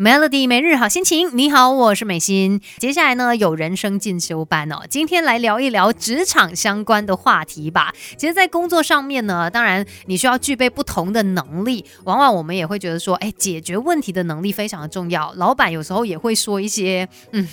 Melody 每日好心情，你好，我是美心。接下来呢，有人生进修班哦，今天来聊一聊职场相关的话题吧。其实，在工作上面呢，当然你需要具备不同的能力。往往我们也会觉得说，哎，解决问题的能力非常的重要。老板有时候也会说一些嗯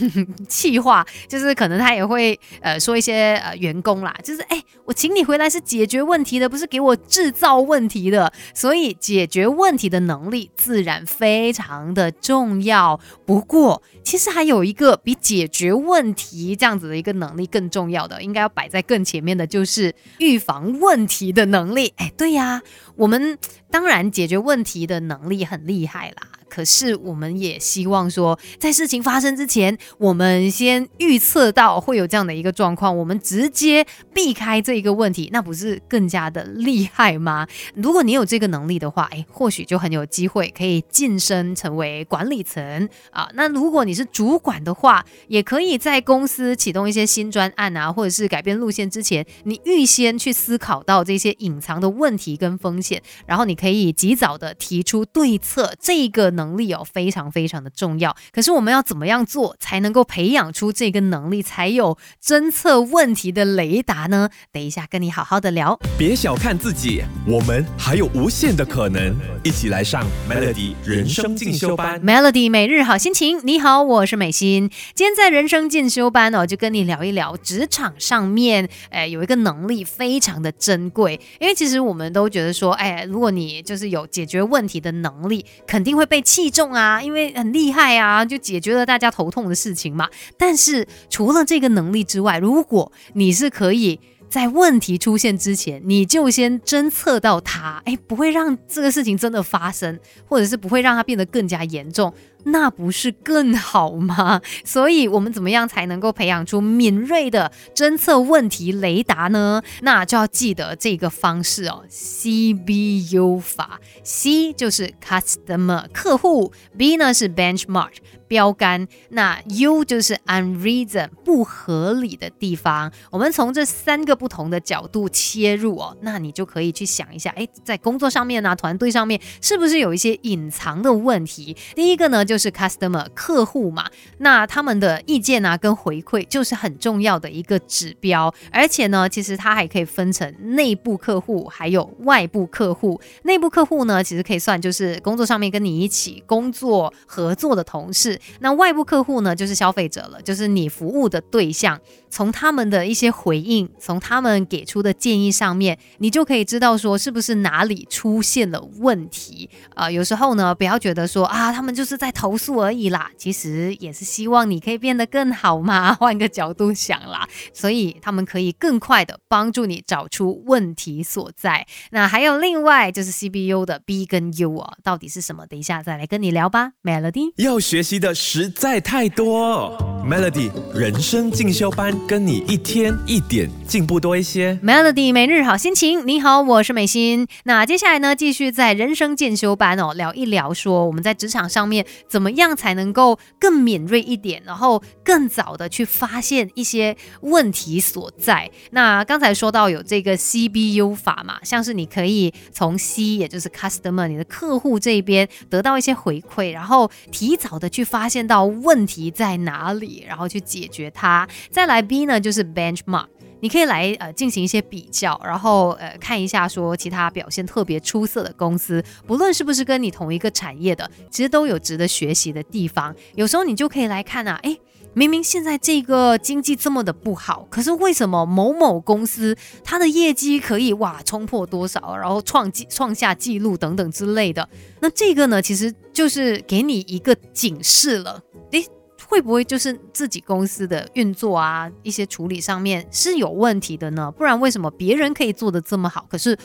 气话，就是可能他也会呃说一些呃员工啦，就是哎，我请你回来是解决问题的，不是给我制造问题的。所以，解决问题的能力自然非常的重。重要，不过其实还有一个比解决问题这样子的一个能力更重要的，应该要摆在更前面的，就是预防问题的能力。哎，对呀，我们当然解决问题的能力很厉害啦。可是，我们也希望说，在事情发生之前，我们先预测到会有这样的一个状况，我们直接避开这一个问题，那不是更加的厉害吗？如果你有这个能力的话，哎，或许就很有机会可以晋升成为管理层啊。那如果你是主管的话，也可以在公司启动一些新专案啊，或者是改变路线之前，你预先去思考到这些隐藏的问题跟风险，然后你可以及早的提出对策，这个能。能力哦，非常非常的重要。可是我们要怎么样做才能够培养出这个能力，才有侦测问题的雷达呢？等一下跟你好好的聊。别小看自己，我们还有无限的可能。一起来上 Melody 人生进修班。Melody 每日好心情，你好，我是美心。今天在人生进修班哦，就跟你聊一聊职场上面，哎，有一个能力非常的珍贵。因为其实我们都觉得说，哎，如果你就是有解决问题的能力，肯定会被。器重啊，因为很厉害啊，就解决了大家头痛的事情嘛。但是除了这个能力之外，如果你是可以在问题出现之前，你就先侦测到它，哎，不会让这个事情真的发生，或者是不会让它变得更加严重。那不是更好吗？所以，我们怎么样才能够培养出敏锐的侦测问题雷达呢？那就要记得这个方式哦，CBU 法。C 就是 customer 客户，B 呢是 benchmark 标杆，那 U 就是 unreason 不合理的地方。我们从这三个不同的角度切入哦，那你就可以去想一下，哎，在工作上面呢，团队上面是不是有一些隐藏的问题？第一个呢就就是 customer 客户嘛，那他们的意见啊跟回馈就是很重要的一个指标，而且呢，其实它还可以分成内部客户还有外部客户。内部客户呢，其实可以算就是工作上面跟你一起工作合作的同事，那外部客户呢，就是消费者了，就是你服务的对象。从他们的一些回应，从他们给出的建议上面，你就可以知道说是不是哪里出现了问题啊？有时候呢，不要觉得说啊，他们就是在投诉而已啦，其实也是希望你可以变得更好嘛。换个角度想啦，所以他们可以更快的帮助你找出问题所在。那还有另外就是 C B U 的 B 跟 U 啊，到底是什么？等一下再来跟你聊吧。Melody 要学习的实在太多。，Melody 人生进修班。跟你一天一点进步多一些，Melody 每日好心情。你好，我是美心。那接下来呢，继续在人生进修班哦，聊一聊说我们在职场上面怎么样才能够更敏锐一点，然后更早的去发现一些问题所在。那刚才说到有这个 CBU 法嘛，像是你可以从 C，也就是 Customer 你的客户这边得到一些回馈，然后提早的去发现到问题在哪里，然后去解决它。再来 B。呢就是 benchmark，你可以来呃进行一些比较，然后呃看一下说其他表现特别出色的公司，不论是不是跟你同一个产业的，其实都有值得学习的地方。有时候你就可以来看啊，哎，明明现在这个经济这么的不好，可是为什么某某公司它的业绩可以哇冲破多少，然后创记创下纪录等等之类的？那这个呢，其实就是给你一个警示了，诶。会不会就是自己公司的运作啊，一些处理上面是有问题的呢？不然为什么别人可以做的这么好，可是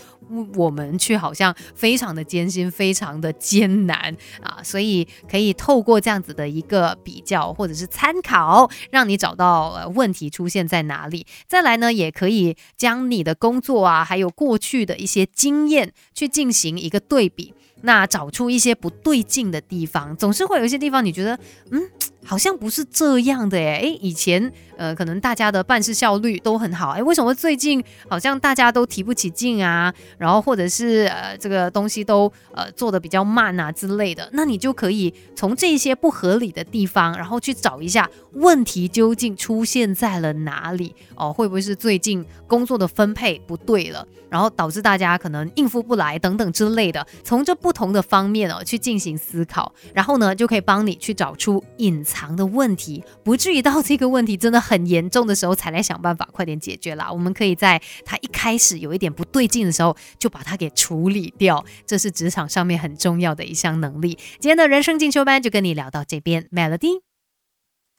我们却好像非常的艰辛，非常的艰难啊？所以可以透过这样子的一个比较或者是参考，让你找到问题出现在哪里。再来呢，也可以将你的工作啊，还有过去的一些经验去进行一个对比，那找出一些不对劲的地方。总是会有一些地方你觉得，嗯。好像不是这样的诶，以前呃可能大家的办事效率都很好，哎，为什么最近好像大家都提不起劲啊？然后或者是呃这个东西都呃做的比较慢啊之类的，那你就可以从这些不合理的地方，然后去找一下问题究竟出现在了哪里。哦，会不会是最近工作的分配不对了，然后导致大家可能应付不来等等之类的，从这不同的方面哦去进行思考，然后呢就可以帮你去找出隐藏的问题，不至于到这个问题真的很严重的时候才来想办法快点解决啦。我们可以在他一开始有一点不对劲的时候就把它给处理掉，这是职场上面很重要的一项能力。今天的人生进修班就跟你聊到这边，Melody。